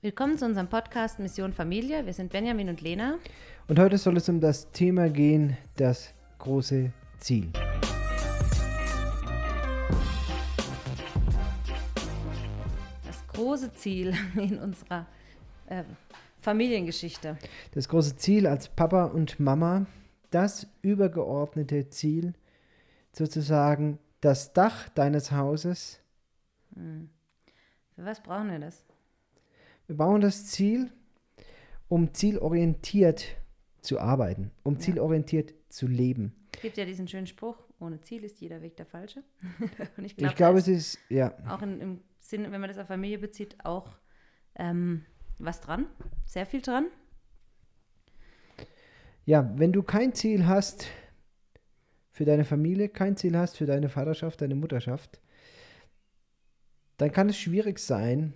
Willkommen zu unserem Podcast Mission Familie. Wir sind Benjamin und Lena. Und heute soll es um das Thema gehen, das große Ziel. Das große Ziel in unserer äh, Familiengeschichte. Das große Ziel als Papa und Mama, das übergeordnete Ziel, sozusagen das Dach deines Hauses. Hm. Für was brauchen wir das? Wir bauen das Ziel, um zielorientiert zu arbeiten, um ja. zielorientiert zu leben. Es gibt ja diesen schönen Spruch, ohne Ziel ist jeder Weg der falsche. Und ich, glaub, glaube, es ist, ja. Auch in, im Sinne, wenn man das auf Familie bezieht, auch ähm, was dran, sehr viel dran. Ja, wenn du kein Ziel hast für deine Familie, kein Ziel hast für deine Vaterschaft, deine Mutterschaft, dann kann es schwierig sein,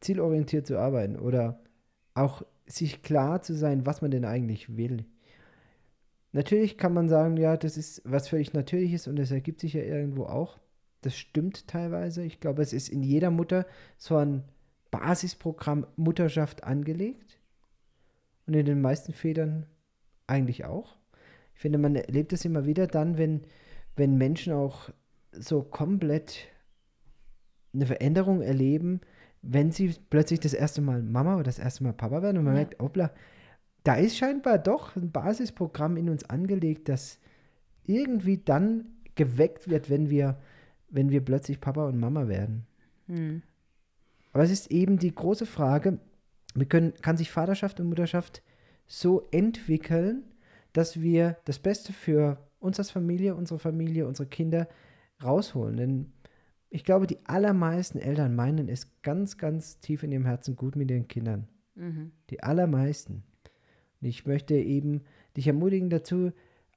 zielorientiert zu arbeiten oder auch sich klar zu sein, was man denn eigentlich will. Natürlich kann man sagen, ja, das ist was völlig Natürliches und das ergibt sich ja irgendwo auch. Das stimmt teilweise. Ich glaube, es ist in jeder Mutter so ein Basisprogramm Mutterschaft angelegt. Und in den meisten Vätern eigentlich auch. Ich finde, man erlebt es immer wieder dann, wenn, wenn Menschen auch so komplett eine Veränderung erleben, wenn sie plötzlich das erste Mal Mama oder das erste Mal Papa werden und man ja. merkt, hoppla, da ist scheinbar doch ein Basisprogramm in uns angelegt, das irgendwie dann geweckt wird, wenn wir, wenn wir plötzlich Papa und Mama werden. Hm. Aber es ist eben die große Frage, wir können, kann sich Vaterschaft und Mutterschaft so entwickeln, dass wir das Beste für uns als Familie, unsere Familie, unsere Kinder rausholen. Denn ich glaube, die allermeisten Eltern meinen es ganz, ganz tief in ihrem Herzen gut mit ihren Kindern. Mhm. Die allermeisten. Und ich möchte eben dich ermutigen dazu,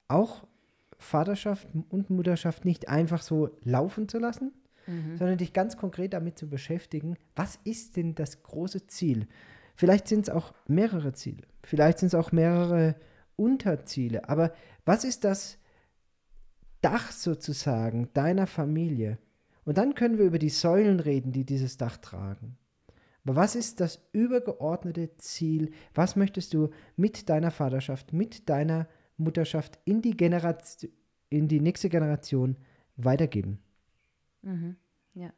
auch Vaterschaft und Mutterschaft nicht einfach so laufen zu lassen, mhm. sondern dich ganz konkret damit zu beschäftigen, was ist denn das große Ziel? Vielleicht sind es auch mehrere Ziele, vielleicht sind es auch mehrere Unterziele, aber was ist das Dach sozusagen deiner Familie? Und dann können wir über die Säulen reden, die dieses Dach tragen. Aber was ist das übergeordnete Ziel? Was möchtest du mit deiner Vaterschaft, mit deiner Mutterschaft in die, Generation, in die nächste Generation weitergeben? Mhm. Ja.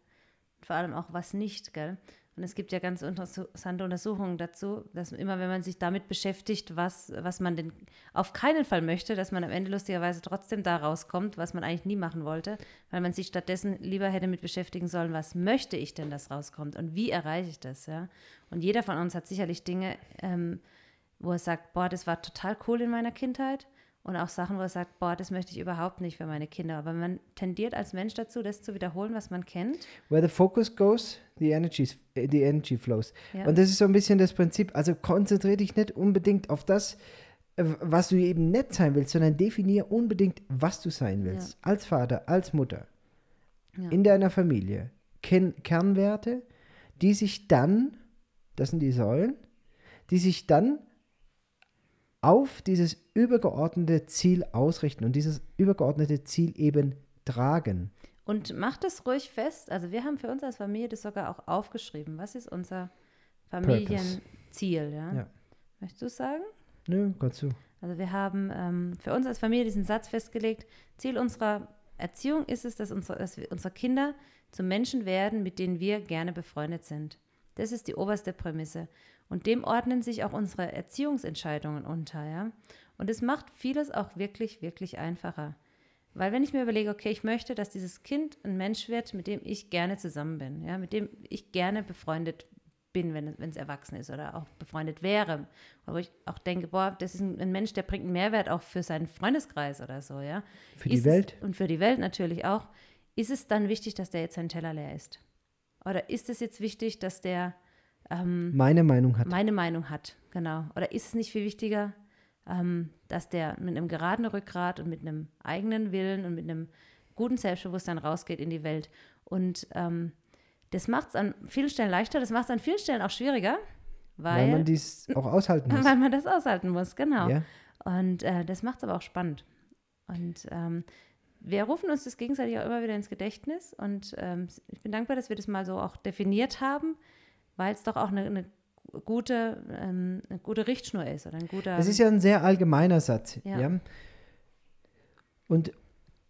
Vor allem auch was nicht, gell? Und es gibt ja ganz interessante Untersuchungen dazu, dass immer, wenn man sich damit beschäftigt, was, was man denn auf keinen Fall möchte, dass man am Ende lustigerweise trotzdem da rauskommt, was man eigentlich nie machen wollte, weil man sich stattdessen lieber hätte mit beschäftigen sollen, was möchte ich denn, dass rauskommt und wie erreiche ich das, ja. Und jeder von uns hat sicherlich Dinge, ähm, wo er sagt, boah, das war total cool in meiner Kindheit und auch Sachen, wo er sagt, boah, das möchte ich überhaupt nicht für meine Kinder. Aber man tendiert als Mensch dazu, das zu wiederholen, was man kennt. Where the focus goes, the energy, the energy flows. Ja. Und das ist so ein bisschen das Prinzip. Also konzentriere dich nicht unbedingt auf das, äh, was du eben nicht sein willst, sondern definiere unbedingt, was du sein willst. Ja. Als Vater, als Mutter, ja. in deiner Familie. Ken Kernwerte, die sich dann, das sind die Säulen, die sich dann auf dieses übergeordnete Ziel ausrichten und dieses übergeordnete Ziel eben tragen. Und macht es ruhig fest. Also wir haben für uns als Familie das sogar auch aufgeschrieben. Was ist unser Familienziel? Ja? ja? Möchtest du es sagen? Nö, kannst du. Also wir haben ähm, für uns als Familie diesen Satz festgelegt. Ziel unserer Erziehung ist es, dass unsere, dass unsere Kinder zu Menschen werden, mit denen wir gerne befreundet sind. Das ist die oberste Prämisse. Und dem ordnen sich auch unsere Erziehungsentscheidungen unter, ja. Und es macht vieles auch wirklich, wirklich einfacher. Weil wenn ich mir überlege, okay, ich möchte, dass dieses Kind ein Mensch wird, mit dem ich gerne zusammen bin, ja, mit dem ich gerne befreundet bin, wenn, wenn es erwachsen ist oder auch befreundet wäre. Oder wo ich auch denke, boah, das ist ein, ein, Mensch, der bringt einen Mehrwert auch für seinen Freundeskreis oder so, ja. Für ist die Welt. Es, und für die Welt natürlich auch. Ist es dann wichtig, dass der jetzt seinen Teller leer ist? Oder ist es jetzt wichtig, dass der ähm, meine Meinung hat. Meine Meinung hat, genau. Oder ist es nicht viel wichtiger, ähm, dass der mit einem geraden Rückgrat und mit einem eigenen Willen und mit einem guten Selbstbewusstsein rausgeht in die Welt? Und ähm, das macht es an vielen Stellen leichter, das macht es an vielen Stellen auch schwieriger. Weil, weil man dies auch aushalten muss. Weil man das aushalten muss, genau. Ja. Und äh, das macht es aber auch spannend. Und ähm, wir rufen uns das gegenseitig auch immer wieder ins Gedächtnis und ähm, ich bin dankbar, dass wir das mal so auch definiert haben, weil es doch auch eine, eine gute, ähm, eine gute Richtschnur ist oder ein guter. Es ist ja ein sehr allgemeiner Satz. Ja. Ja. Und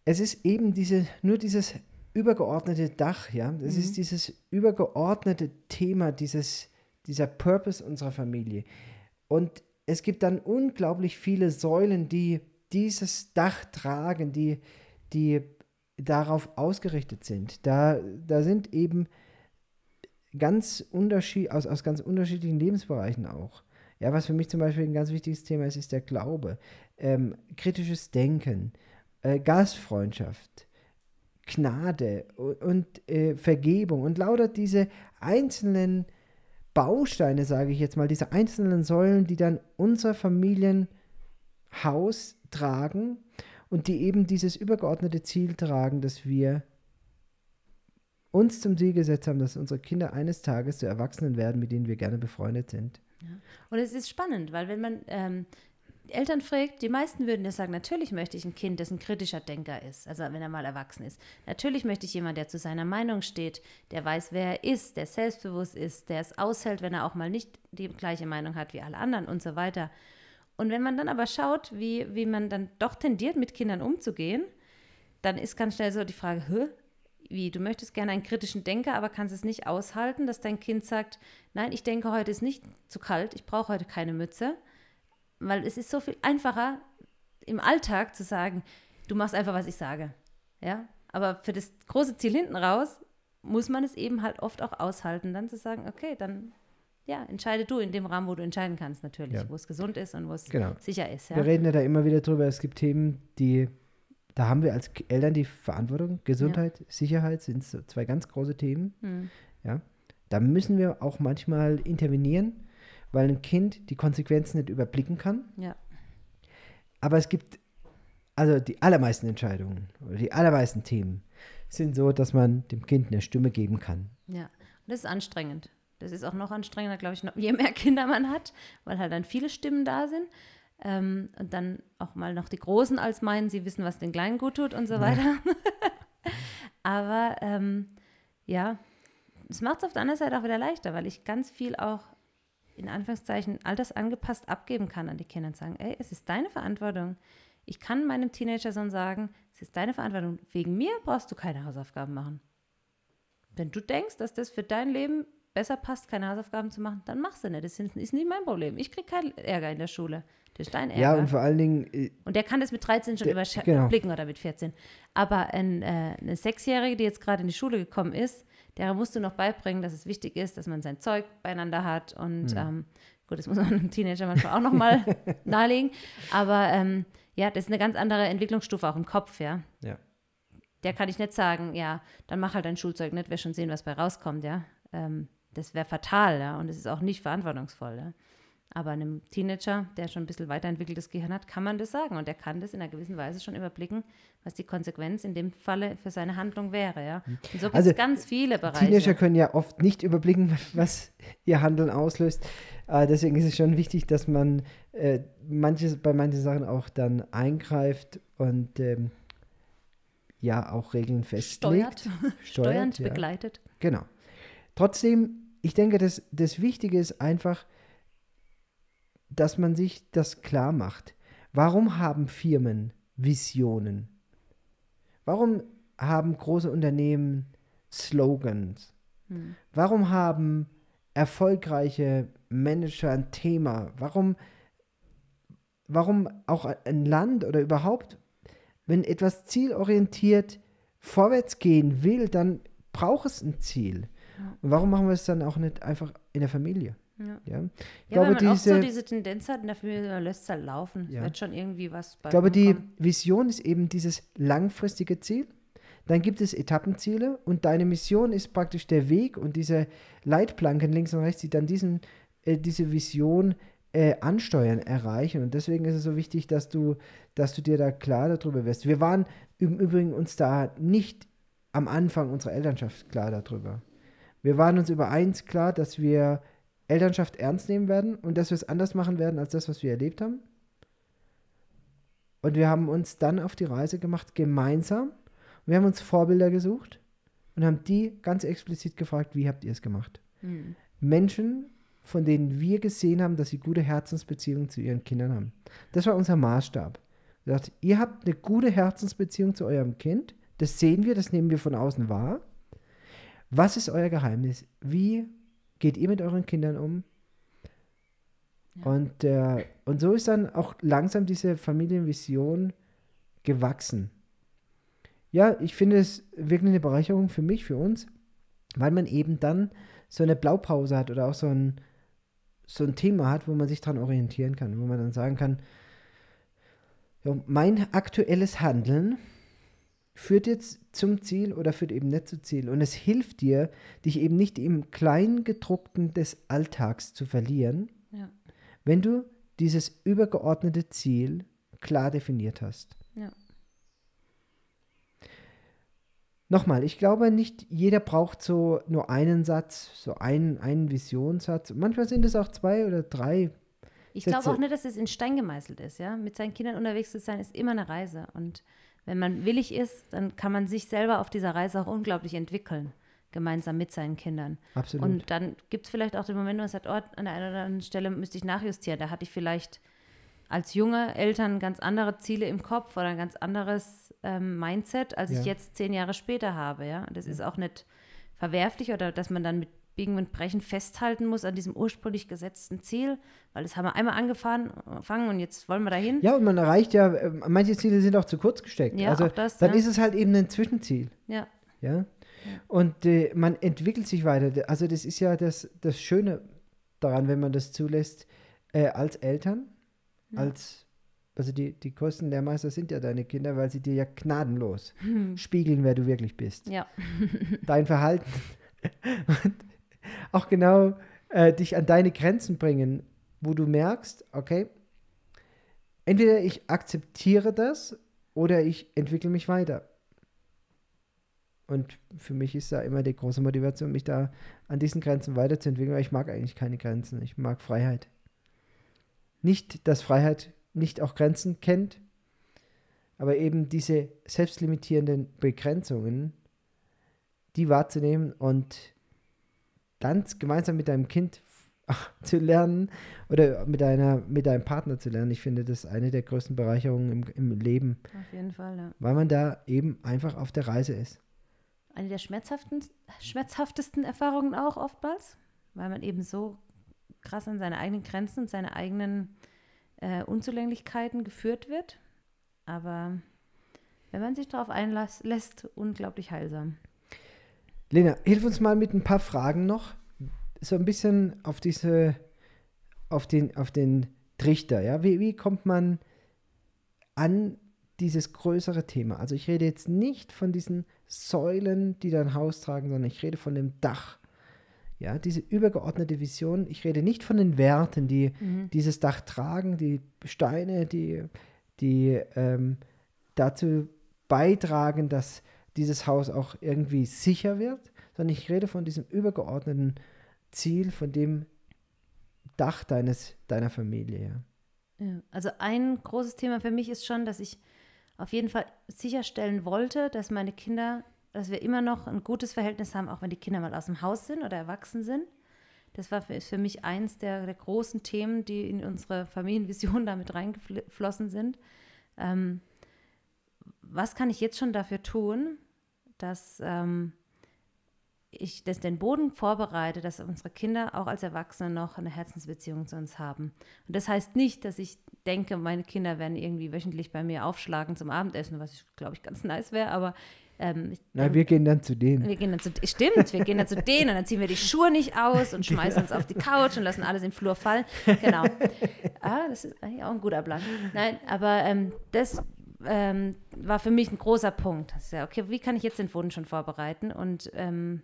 es ist eben diese, nur dieses übergeordnete Dach, ja. Es Mhm. ist dieses übergeordnete Thema, dieses, dieser Purpose unserer Familie. Und es gibt dann unglaublich viele Säulen, die dieses Dach tragen, die, die darauf ausgerichtet sind. Da, da sind eben ganz unterschied, aus, aus ganz unterschiedlichen Lebensbereichen auch. Ja, was für mich zum Beispiel ein ganz wichtiges Thema ist, ist der Glaube, ähm, kritisches Denken, äh, Gastfreundschaft, Gnade und, und äh, Vergebung und lauter diese einzelnen Bausteine, sage ich jetzt mal, diese einzelnen Säulen, die dann unser Familienhaus tragen und die eben dieses übergeordnete Ziel tragen, dass wir uns zum Ziel gesetzt haben, dass unsere Kinder eines Tages zu Erwachsenen werden, mit denen wir gerne befreundet sind. Und es ist spannend, weil wenn man ähm, Eltern fragt, die meisten würden ja sagen, natürlich möchte ich ein Kind, das ein kritischer Denker ist, also wenn er mal erwachsen ist. Natürlich möchte ich jemanden, der zu seiner Meinung steht, der weiß, wer er ist, der selbstbewusst ist, der es aushält, wenn er auch mal nicht die gleiche Meinung hat wie alle anderen und so weiter. Und wenn man dann aber schaut, wie, wie man dann doch tendiert, mit Kindern umzugehen, dann ist ganz schnell so die Frage, Hä? wie, du möchtest gerne einen kritischen Denker, aber kannst es nicht aushalten, dass dein Kind sagt, nein, ich denke, heute ist nicht zu kalt, ich brauche heute keine Mütze. Weil es ist so viel einfacher im Alltag zu sagen, du machst einfach, was ich sage. Ja, aber für das große Ziel hinten raus muss man es eben halt oft auch aushalten, dann zu sagen, okay, dann ja, entscheide du in dem Rahmen, wo du entscheiden kannst, natürlich, Ja. wo es gesund ist und wo es Genau. sicher ist. Ja? Wir reden ja da immer wieder drüber, es gibt Themen, die, da haben wir als Eltern die Verantwortung. Gesundheit, Sicherheit sind so zwei ganz große Themen. Hm. Ja. Da müssen wir auch manchmal intervenieren, weil ein Kind die Konsequenzen nicht überblicken kann. ja. Aber es gibt, also die allermeisten Entscheidungen oder die allermeisten Themen sind so, dass man dem Kind eine Stimme geben kann. Ja, und das ist anstrengend. Das ist auch noch anstrengender, glaube ich, noch, je mehr Kinder man hat, weil halt dann viele Stimmen da sind. Ähm, und dann auch mal noch die Großen als meinen, sie wissen, was den Kleinen gut tut und so weiter. Aber ähm, ja, es macht es auf der anderen Seite auch wieder leichter, weil ich ganz viel auch in Anführungszeichen altersangepasst abgeben kann an die Kinder und sagen, ey, es ist deine Verantwortung. Ich kann meinem Teenager-Sohn sagen, es ist deine Verantwortung. Wegen mir brauchst du keine Hausaufgaben machen. Wenn du denkst, dass das für dein Leben besser passt, keine Hausaufgaben zu machen, dann mach sie nicht. Das ist nicht mein Problem. Ich kriege keinen Ärger in der Schule. Das ist dein Ärger. Ja, und vor allen Dingen, äh, Und der kann das mit 13 schon Der- überblicken genau. oder mit 14. Aber ein, äh, eine Sechsjährige, die jetzt gerade in die Schule gekommen ist, der musst du noch beibringen, dass es wichtig ist, dass man sein Zeug beieinander hat. Und Hm. ähm, gut, das muss man einem Teenager manchmal auch nochmal nahelegen. Aber ähm, ja, das ist eine ganz andere Entwicklungsstufe auch im Kopf, ja. ja. Der kann ich nicht sagen, ja, dann mach halt dein Schulzeug nicht, wir schon sehen, was bei rauskommt, ja. Ähm, das wäre fatal, ja, und es ist auch nicht verantwortungsvoll, ja. Aber einem Teenager, der schon ein bisschen weiterentwickeltes Gehirn hat, kann man das sagen und der kann das in einer gewissen Weise schon überblicken, was die Konsequenz in dem Falle für seine Handlung wäre, ja. Und so gibt es Also, ganz viele Bereiche. Teenager können ja oft nicht überblicken, was ihr Handeln auslöst. Äh, deswegen ist es schon wichtig, dass man äh, manches, bei manchen Sachen auch dann eingreift und ähm, ja auch Regeln festlegt. steuert, steuernd ja. begleitet. Genau. Trotzdem, ich denke, das, das Wichtige ist einfach, dass man sich das klar macht. Warum haben Firmen Visionen? Warum haben große Unternehmen Slogans? Hm. Warum haben erfolgreiche Manager ein Thema? Warum, warum auch ein Land oder überhaupt, wenn etwas zielorientiert vorwärts gehen will, dann braucht es ein Ziel. Und warum machen wir es dann auch nicht einfach in der Familie? Ja. Ja? Ich Ja, glaube, weil man oft so diese, diese Tendenz hat, in der Familie man lässt es halt laufen. Ja. Es wird schon irgendwie was bei ich glaube, die rumkommen. Vision ist eben dieses langfristige Ziel. Dann gibt es Etappenziele und deine Mission ist praktisch der Weg und diese Leitplanken links und rechts, die dann diesen, äh, diese Vision äh, ansteuern, erreichen. Und deswegen ist es so wichtig, dass du, dass du dir da klar darüber wirst. Wir waren im Übrigen uns da nicht am Anfang unserer Elternschaft klar darüber. Wir waren uns über eins klar, dass wir Elternschaft ernst nehmen werden und dass wir es anders machen werden als das, was wir erlebt haben. Und wir haben uns dann auf die Reise gemacht, gemeinsam. Wir haben uns Vorbilder gesucht und haben die ganz explizit gefragt, wie habt ihr es gemacht? Mhm. Menschen, von denen wir gesehen haben, dass sie gute Herzensbeziehungen zu ihren Kindern haben. Das war unser Maßstab. Wir dachten, ihr habt eine gute Herzensbeziehung zu eurem Kind. Das sehen wir, das nehmen wir von außen wahr. Was ist euer Geheimnis? Wie geht ihr mit euren Kindern um? Ja. Und, äh, und so ist dann auch langsam diese Familienvision gewachsen. Ja, ich finde es wirklich eine Bereicherung für mich, für uns, weil man eben dann so eine Blaupause hat oder auch so ein, so ein Thema hat, wo man sich daran orientieren kann, wo man dann sagen kann, ja, mein aktuelles Handeln führt jetzt zum Ziel oder führt eben nicht zum Ziel. Und es hilft dir, dich eben nicht im Kleingedruckten des Alltags zu verlieren, Ja. wenn du dieses übergeordnete Ziel klar definiert hast. Ja. Nochmal, ich glaube, nicht jeder braucht so nur einen Satz, so einen, einen Visionssatz. Manchmal sind es auch zwei oder drei. Ich glaube auch nicht, dass es in Stein gemeißelt ist, ja. Mit seinen Kindern unterwegs zu sein, ist immer eine Reise. Und wenn man willig ist, dann kann man sich selber auf dieser Reise auch unglaublich entwickeln, gemeinsam mit seinen Kindern. Absolut. Und dann gibt es vielleicht auch den Moment, wo man sagt, oh, an der einen oder anderen Stelle müsste ich nachjustieren. Da hatte ich vielleicht als junge Eltern ganz andere Ziele im Kopf oder ein ganz anderes ähm, Mindset, als Ja. ich jetzt zehn Jahre später habe. Ja? Das ist auch nicht verwerflich oder dass man dann mit Biegen und Brechen festhalten muss an diesem ursprünglich gesetzten Ziel, weil das haben wir einmal angefangen fangen und jetzt wollen wir dahin. ja, und man erreicht ja, äh, manche Ziele sind auch zu kurz gesteckt. Ja, also auch das, dann ja. ist es halt eben ein Zwischenziel. Ja, Ja. Und äh, man entwickelt sich weiter. Also das ist ja das, das Schöne daran, wenn man das zulässt, äh, als Eltern, als, also die, die größten Lehrmeister sind ja deine Kinder, weil sie dir ja gnadenlos spiegeln, wer du wirklich bist. ja, Dein Verhalten. Und auch genau äh, dich an deine Grenzen bringen, wo du merkst, okay, entweder ich akzeptiere das oder ich entwickle mich weiter. Und für mich ist da immer die große Motivation, mich da an diesen Grenzen weiterzuentwickeln, weil ich mag eigentlich keine Grenzen. Ich mag Freiheit. Nicht, dass Freiheit nicht auch Grenzen kennt, aber eben diese selbstlimitierenden Begrenzungen, die wahrzunehmen und dann gemeinsam mit deinem Kind zu lernen oder mit, deiner, mit deinem Partner zu lernen. Ich finde, das ist eine der größten Bereicherungen im, im Leben, auf jeden Fall, ja. weil man da eben einfach auf der Reise ist. Eine der schmerzhaften, schmerzhaftesten Erfahrungen auch oftmals, weil man eben so krass an seine eigenen Grenzen und seine eigenen äh, Unzulänglichkeiten geführt wird. Aber wenn man sich darauf einlässt, unglaublich heilsam. Lena, hilf uns mal mit ein paar Fragen noch. So ein bisschen auf diese, auf den, auf den Trichter, ja. Wie, wie kommt man an dieses größere Thema? Also ich rede jetzt nicht von diesen Säulen, die dein Haus tragen, sondern ich rede von dem Dach. Ja, diese übergeordnete Vision. Ich rede nicht von den Werten, die dieses Dach tragen, die Steine, die, die ähm, dazu beitragen, dass dieses Haus auch irgendwie sicher wird, sondern ich rede von diesem übergeordneten Ziel, von dem Dach deines, deiner Familie. Ja. Also ein großes Thema für mich ist schon, dass ich auf jeden Fall sicherstellen wollte, dass meine Kinder, dass wir immer noch ein gutes Verhältnis haben, auch wenn die Kinder mal aus dem Haus sind oder erwachsen sind. Das war für, für mich eins der, der großen Themen, die in unsere Familienvision damit reingeflossen sind. Ähm, was kann ich jetzt schon dafür tun, dass ähm, ich das den Boden vorbereite, dass unsere Kinder auch als Erwachsene noch eine Herzensbeziehung zu uns haben. Und das heißt nicht, dass ich denke, meine Kinder werden irgendwie wöchentlich bei mir aufschlagen zum Abendessen, was ich glaube ich ganz nice wäre, aber ähm, ich Na, wir gehen dann zu denen. wir gehen dann zu, stimmt, wir gehen dann zu denen und dann ziehen wir die Schuhe nicht aus und schmeißen uns auf die Couch und lassen alles im Flur fallen. Genau. Ah, das ist eigentlich auch ein guter Plan. Nein, aber ähm, das ähm, war für mich ein großer Punkt. Ja, okay, wie kann ich jetzt den Boden schon vorbereiten und ähm,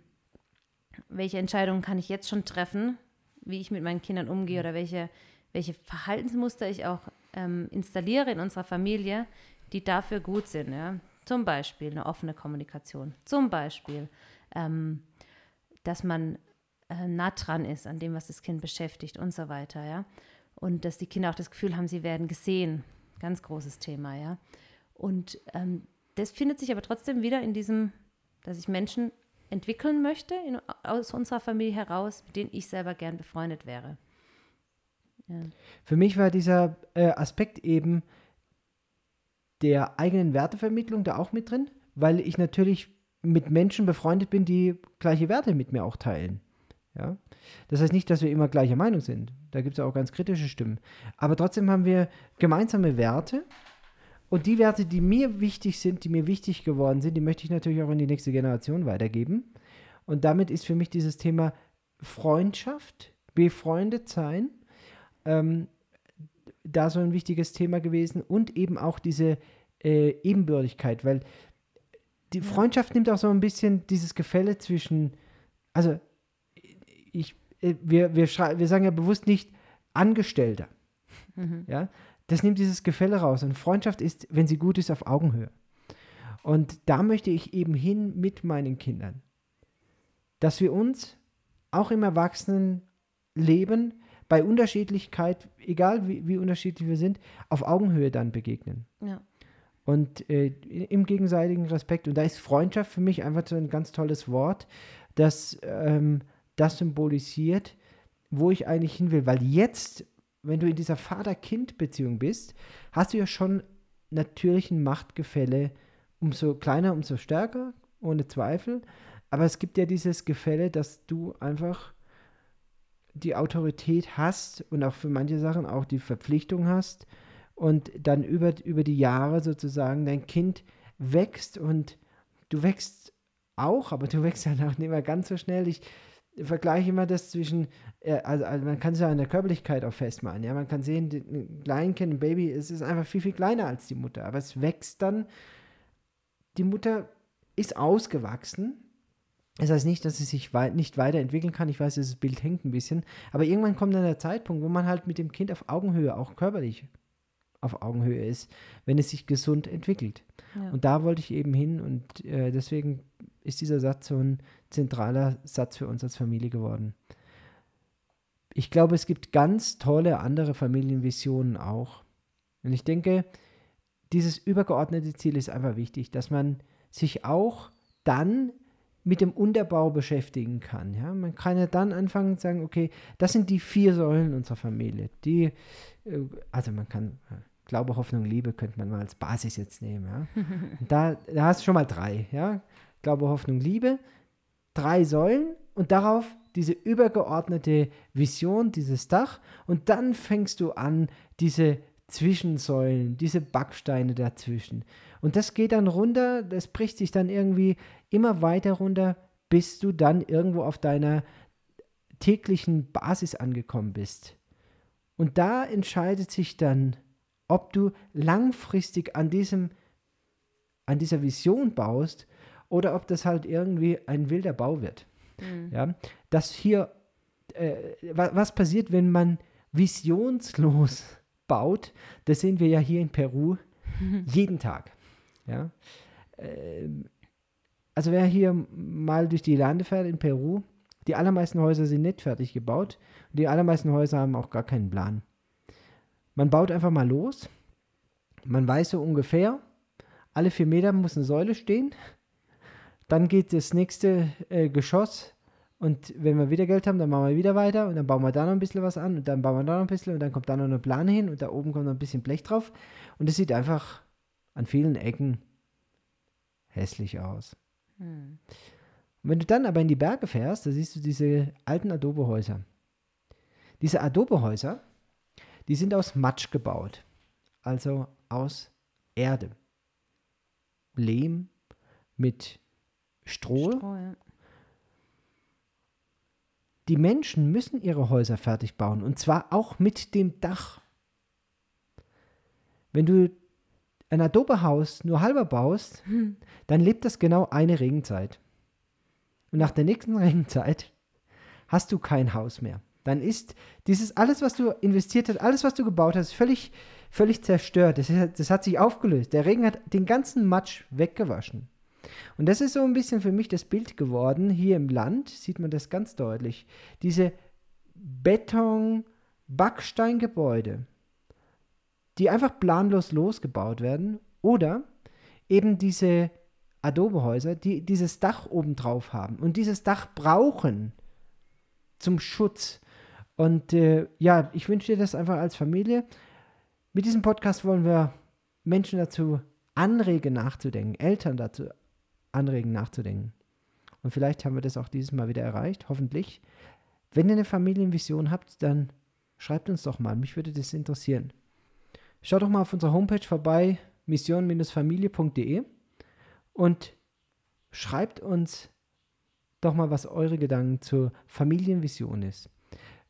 welche Entscheidungen kann ich jetzt schon treffen, wie ich mit meinen Kindern umgehe oder welche, welche Verhaltensmuster ich auch ähm, installiere in unserer Familie, die dafür gut sind. Ja? Zum Beispiel eine offene Kommunikation. Zum Beispiel, ähm, dass man äh, nah dran ist an dem, was das Kind beschäftigt und so weiter. Ja? Und dass die Kinder auch das Gefühl haben, sie werden gesehen. Ganz großes Thema, ja. Und ähm, das findet sich aber trotzdem wieder in diesem, dass ich Menschen entwickeln möchte in, aus unserer Familie heraus, mit denen ich selber gern befreundet wäre. Ja. Für mich war dieser äh, Aspekt eben der eigenen Wertevermittlung da auch mit drin, weil ich natürlich mit Menschen befreundet bin, die gleiche Werte mit mir auch teilen. Ja? Das heißt nicht, dass wir immer gleicher Meinung sind. Da gibt es auch ganz kritische Stimmen. Aber trotzdem haben wir gemeinsame Werte. Und die Werte, die mir wichtig sind, die mir wichtig geworden sind, die möchte ich natürlich auch in die nächste Generation weitergeben. Und damit ist für mich dieses Thema Freundschaft, befreundet sein, ähm, da so ein wichtiges Thema gewesen. Und eben auch diese äh, Ebenbürtigkeit, weil die Freundschaft nimmt auch so ein bisschen dieses Gefälle zwischen, also wir, wir, wir sagen ja bewusst nicht Angestellter. Mhm. Ja, das nimmt dieses Gefälle raus. Und Freundschaft ist, wenn sie gut ist, auf Augenhöhe. Und da möchte ich eben hin mit meinen Kindern, dass wir uns auch im Erwachsenenleben bei Unterschiedlichkeit, egal wie, wie unterschiedlich wir sind, auf Augenhöhe dann begegnen. Ja. Und äh, im gegenseitigen Respekt. Und da ist Freundschaft für mich einfach so ein ganz tolles Wort, das ähm, das symbolisiert, wo ich eigentlich hin will. Weil jetzt, wenn du in dieser Vater-Kind-Beziehung bist, hast du ja schon natürlich ein Machtgefälle, umso kleiner, umso stärker, ohne Zweifel. Aber es gibt ja dieses Gefälle, dass du einfach die Autorität hast und auch für manche Sachen auch die Verpflichtung hast und dann über, über die Jahre sozusagen dein Kind wächst und du wächst auch, aber du wächst ja auch nicht mehr ganz so schnell. Ich, vergleiche immer das zwischen, äh, also, also, man kann es ja an der Körperlichkeit auch festmachen. Ja, man kann sehen, ein Kleinkind, ein Baby, es ist einfach viel, viel kleiner als die Mutter. Aber es wächst dann, die Mutter ist ausgewachsen. Das heißt nicht, dass sie sich wei nicht weiterentwickeln kann. Ich weiß, das Bild hängt ein bisschen. Aber irgendwann kommt dann der Zeitpunkt, wo man halt mit dem Kind auf Augenhöhe, auch körperlich auf Augenhöhe ist, wenn es sich gesund entwickelt. Ja. Und da wollte ich eben hin und äh, deswegen ist dieser Satz so ein zentraler Satz für uns als Familie geworden. Ich glaube, es gibt ganz tolle andere Familienvisionen auch. Und ich denke, dieses übergeordnete Ziel ist einfach wichtig, dass man sich auch dann mit dem Unterbau beschäftigen kann. Ja? Man kann ja dann anfangen zu sagen, okay, das sind die vier Säulen unserer Familie. Die, äh, also man kann Glaube, Hoffnung, Liebe könnte man mal als Basis jetzt nehmen. Ja? da, da hast du schon mal drei. Ja? Glaube, Hoffnung, Liebe, drei Säulen und darauf diese übergeordnete Vision, dieses Dach. Und dann fängst du an, diese Zwischensäulen, diese Backsteine dazwischen. Und das geht dann runter, das bricht sich dann irgendwie immer weiter runter, bis du dann irgendwo auf deiner täglichen Basis angekommen bist. Und da entscheidet sich dann, ob du langfristig an diesem an dieser Vision baust oder ob das halt irgendwie ein wilder Bau wird. Mhm. Ja, dass hier, äh, was passiert, wenn man visionslos baut, das sehen wir ja hier in Peru jeden Tag. Ja, äh, also wer hier mal durch die Lande fährt in Peru, die allermeisten Häuser sind nicht fertig gebaut und die allermeisten Häuser haben auch gar keinen Plan. Man baut einfach mal los, man weiß so ungefähr, alle vier Meter muss eine Säule stehen dann geht das nächste äh, Geschoss und wenn wir wieder Geld haben, dann machen wir wieder weiter und dann bauen wir da noch ein bisschen was an und dann bauen wir da noch ein bisschen und dann kommt da noch eine Plane hin und da oben kommt noch ein bisschen Blech drauf und es sieht einfach an vielen Ecken hässlich aus. Hm. Und wenn du dann aber in die Berge fährst, da siehst du diese alten Adobehäuser. Diese Adobehäuser, die sind aus Matsch gebaut, also aus Erde. Lehm mit Stroh. Stroh ja. Die Menschen müssen ihre Häuser fertig bauen und zwar auch mit dem Dach. Wenn du ein Adobe-Haus nur halber baust, hm. dann lebt das genau eine Regenzeit. Und nach der nächsten Regenzeit hast du kein Haus mehr. Dann ist dieses alles, was du investiert hast, alles, was du gebaut hast, völlig, völlig zerstört. Das, das hat sich aufgelöst. Der Regen hat den ganzen Matsch weggewaschen. Und das ist so ein bisschen für mich das Bild geworden. Hier im Land sieht man das ganz deutlich. Diese Beton-Backsteingebäude, die einfach planlos losgebaut werden. Oder eben diese Adobehäuser, die dieses Dach obendrauf haben und dieses Dach brauchen zum Schutz. Und äh, ja, ich wünsche dir das einfach als Familie. Mit diesem Podcast wollen wir Menschen dazu anregen, nachzudenken, Eltern dazu anregen, nachzudenken. Und vielleicht haben wir das auch dieses Mal wieder erreicht, hoffentlich. Wenn ihr eine Familienvision habt, dann schreibt uns doch mal. Mich würde das interessieren. Schaut doch mal auf unserer Homepage vorbei, mission-familie.de und schreibt uns doch mal, was eure Gedanken zur Familienvision ist.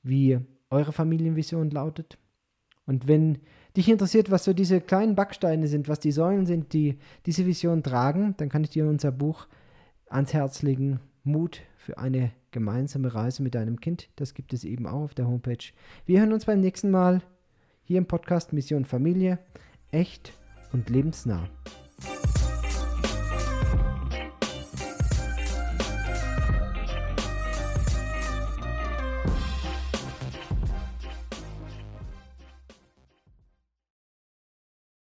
Wie eure Familienvision lautet. Und wenn dich interessiert, was so diese kleinen Backsteine sind, was die Säulen sind, die diese Vision tragen, dann kann ich dir unser Buch ans Herz legen. Mut für eine gemeinsame Reise mit deinem Kind. Das gibt es eben auch auf der Homepage. Wir hören uns beim nächsten Mal hier im Podcast Mission Familie. Echt und lebensnah.